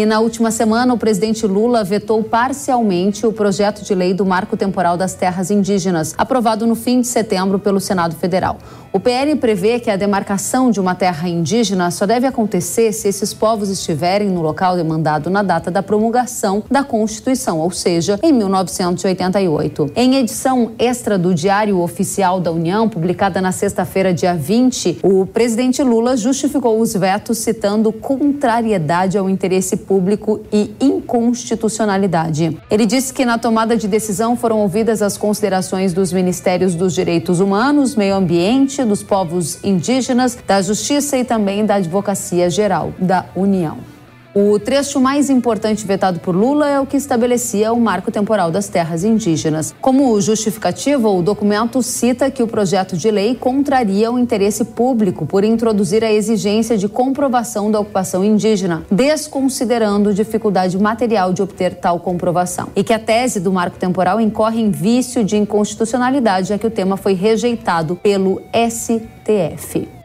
E na última semana, o presidente Lula vetou parcialmente o projeto de lei do Marco Temporal das Terras Indígenas, aprovado no fim de setembro pelo Senado Federal. O PL prevê que a demarcação de uma terra indígena só deve acontecer se esses povos estiverem no local demandado na data da promulgação da Constituição, ou seja, em 1988. Em edição extra do Diário Oficial da União, publicada na sexta-feira, dia 20, o presidente Lula justificou os vetos citando contrariedade ao interesse público e inconstitucionalidade. Ele disse que na tomada de decisão foram ouvidas as considerações dos Ministérios dos Direitos Humanos, Meio Ambiente, dos povos indígenas, da Justiça e também da Advocacia Geral da União. O trecho mais importante vetado por Lula é o que estabelecia o marco temporal das terras indígenas. Como justificativa, o documento cita que o projeto de lei contraria o interesse público por introduzir a exigência de comprovação da ocupação indígena, desconsiderando dificuldade material de obter tal comprovação. E que a tese do marco temporal incorre em vício de inconstitucionalidade, já que o tema foi rejeitado pelo STF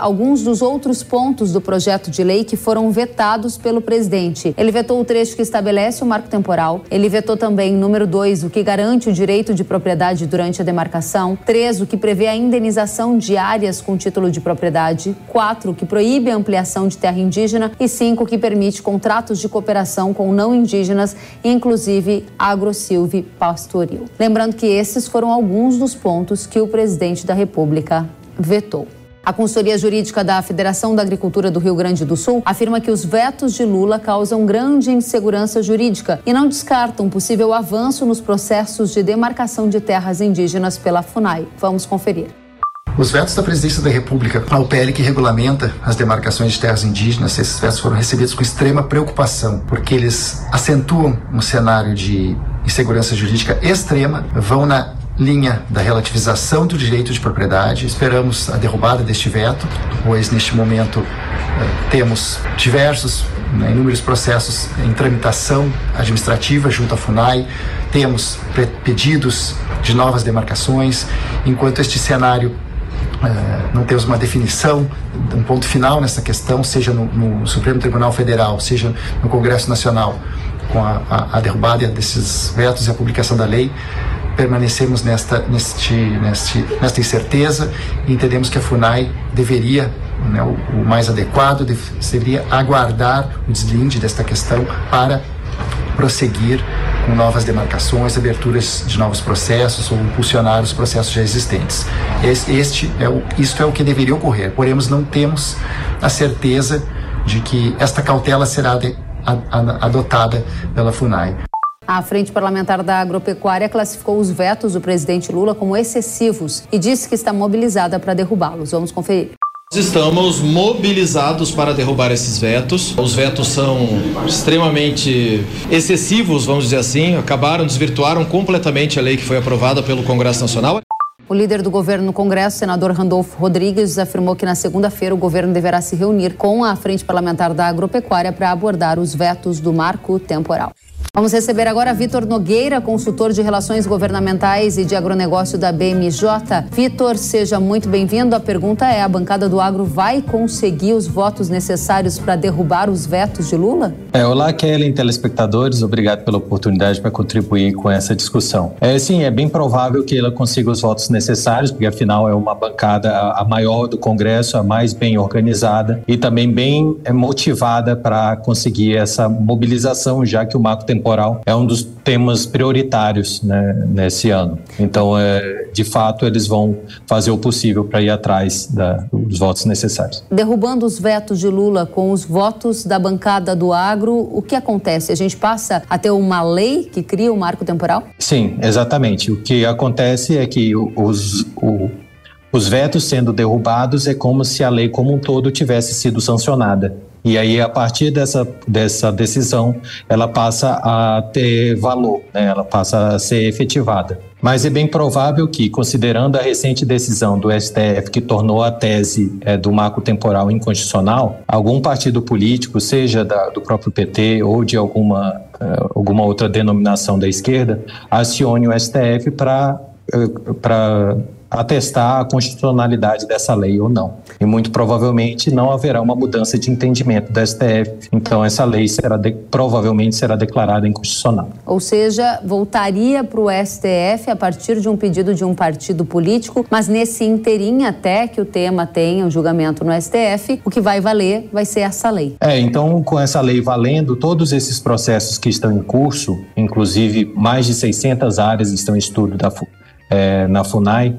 alguns dos outros pontos do projeto de lei que foram vetados pelo presidente. Ele vetou o trecho que estabelece o marco temporal. Ele vetou também, número 2, o que garante o direito de propriedade durante a demarcação. 3, o que prevê a indenização de áreas com título de propriedade. 4, o que proíbe a ampliação de terra indígena. E 5, o que permite contratos de cooperação com não indígenas, inclusive agrosilve pastoril. Lembrando que esses foram alguns dos pontos que o presidente da República vetou. A consultoria jurídica da Federação da Agricultura do Rio Grande do Sul afirma que os vetos de Lula causam grande insegurança jurídica e não descarta um possível avanço nos processos de demarcação de terras indígenas pela FUNAI. Vamos conferir. Os vetos da Presidência da República ao PL que regulamenta as demarcações de terras indígenas, esses vetos foram recebidos com extrema preocupação, porque eles acentuam um cenário de insegurança jurídica extrema, vão na linha da relativização do direito de propriedade. Esperamos a derrubada deste veto, pois neste momento eh, temos diversos, né, inúmeros processos em tramitação administrativa junto à FUNAI, temos pedidos de novas demarcações, enquanto este cenário eh, não temos uma definição, um ponto final nessa questão, seja no, no Supremo Tribunal Federal, seja no Congresso Nacional, com a, a, a derrubada desses vetos e a publicação da lei, permanecemos nesta, neste, neste, nesta incerteza e entendemos que a FUNAI deveria, né, o, o, mais adequado, deveria aguardar o deslinde desta questão para prosseguir com novas demarcações, aberturas de novos processos ou impulsionar os processos já existentes. Este, este é o, isto é o que deveria ocorrer, porém não temos a certeza de que esta cautela será de, a, a, adotada pela FUNAI. A Frente Parlamentar da Agropecuária classificou os vetos do presidente Lula como excessivos e disse que está mobilizada para derrubá-los. Vamos conferir. Estamos mobilizados para derrubar esses vetos. Os vetos são extremamente excessivos, vamos dizer assim, acabaram, desvirtuaram completamente a lei que foi aprovada pelo Congresso Nacional. O líder do governo no Congresso, senador Randolfo Rodrigues, afirmou que na segunda-feira o governo deverá se reunir com a Frente Parlamentar da Agropecuária para abordar os vetos do marco temporal. Vamos receber agora Vitor Nogueira, consultor de relações governamentais e de agronegócio da BMJ. Vitor, seja muito bem-vindo. A pergunta é: a bancada do agro vai conseguir os votos necessários para derrubar os vetos de Lula? É, olá, Kellen, telespectadores. Obrigado pela oportunidade para contribuir com essa discussão. É, sim, é bem provável que ela consiga os votos necessários, porque afinal é uma bancada a maior do Congresso, a mais bem organizada e também bem é, motivada para conseguir essa mobilização, já que o marco tem temporal é um dos temas prioritários né, nesse ano. Então, é, de fato, eles vão fazer o possível para ir atrás da, dos votos necessários. Derrubando os vetos de Lula com os votos da bancada do agro, o que acontece? A gente passa a ter uma lei que cria o um marco temporal? Sim, exatamente. O que acontece é que os, o, os vetos sendo derrubados é como se a lei como um todo tivesse sido sancionada. E aí, a partir dessa, dessa decisão, ela passa a ter valor, né? ela passa a ser efetivada. Mas é bem provável que, considerando a recente decisão do STF que tornou a tese é, do marco temporal inconstitucional, algum partido político, seja da, do próprio PT ou de alguma, uh, alguma outra denominação da esquerda, acione o STF para uh, atestar a constitucionalidade dessa lei ou não. E muito provavelmente não haverá uma mudança de entendimento da STF. Então essa lei será de, provavelmente será declarada inconstitucional. Ou seja, voltaria para o STF a partir de um pedido de um partido político, mas nesse interim até que o tema tenha um julgamento no STF, o que vai valer vai ser essa lei. É, então com essa lei valendo, todos esses processos que estão em curso, inclusive mais de 600 áreas estão em estudo da, é, na FUNAI,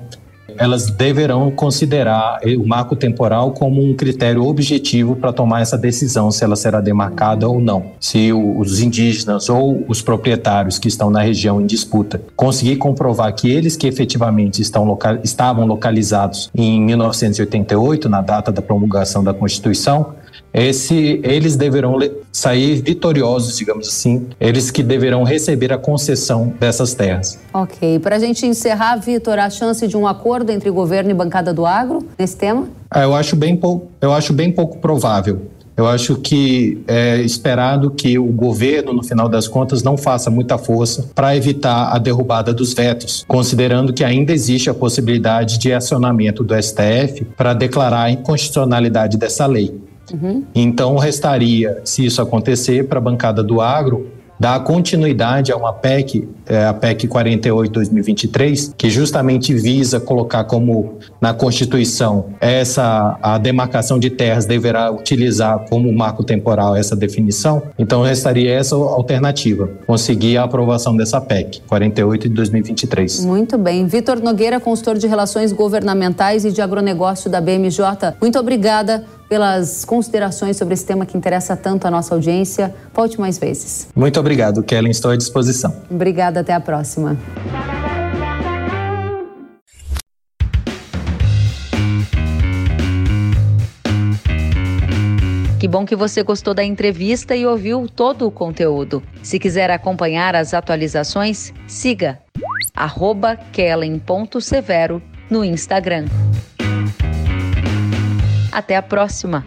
elas deverão considerar o marco temporal como um critério objetivo para tomar essa decisão se ela será demarcada ou não. Se os indígenas ou os proprietários que estão na região em disputa conseguir comprovar que eles que efetivamente estão local, estavam localizados em 1988, na data da promulgação da Constituição, esse, eles deverão sair vitoriosos, digamos assim, eles que deverão receber a concessão dessas terras. Ok. Para a gente encerrar, Vitor, a chance de um acordo entre governo e bancada do agro nesse tema? Ah, eu, acho bem pouco, eu acho bem pouco provável. Eu acho que é esperado que o governo, no final das contas, não faça muita força para evitar a derrubada dos vetos, considerando que ainda existe a possibilidade de acionamento do STF para declarar a inconstitucionalidade dessa lei. Uhum. Então, restaria, se isso acontecer, para a bancada do agro, dar continuidade a uma PEC, é, a PEC 48/2023, que justamente visa colocar como na Constituição essa a demarcação de terras deverá utilizar como marco temporal essa definição. Então restaria essa alternativa, conseguir a aprovação dessa PEC 48 de 2023. Muito bem, Vitor Nogueira, consultor de relações governamentais e de agronegócio da BMJ. Muito obrigada pelas considerações sobre esse tema que interessa tanto a nossa audiência. Volte mais vezes. Muito obrigado, Kellen. Estou à disposição. Obrigada, até a próxima. Que bom que você gostou da entrevista e ouviu todo o conteúdo. Se quiser acompanhar as atualizações, siga kellen.severo no Instagram. Até a próxima!